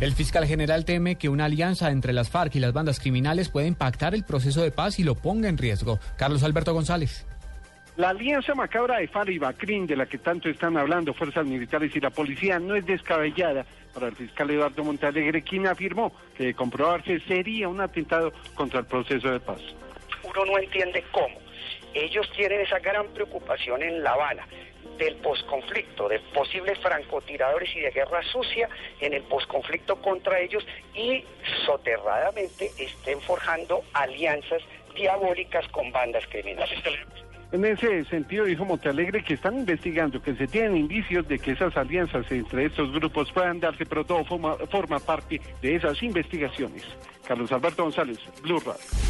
El fiscal general teme que una alianza entre las FARC y las bandas criminales puede impactar el proceso de paz y lo ponga en riesgo. Carlos Alberto González. La alianza macabra de FARC y Bacrín, de la que tanto están hablando fuerzas militares y la policía, no es descabellada para el fiscal Eduardo Montalegre, quien afirmó que de comprobarse sería un atentado contra el proceso de paz. Uno no entiende cómo. Ellos tienen esa gran preocupación en La Habana del posconflicto, de posibles francotiradores y de guerra sucia en el posconflicto contra ellos y soterradamente estén forjando alianzas diabólicas con bandas criminales. En ese sentido, dijo Montalegre que están investigando, que se tienen indicios de que esas alianzas entre estos grupos puedan darse, pero todo forma, forma parte de esas investigaciones. Carlos Alberto González, Blue Radio.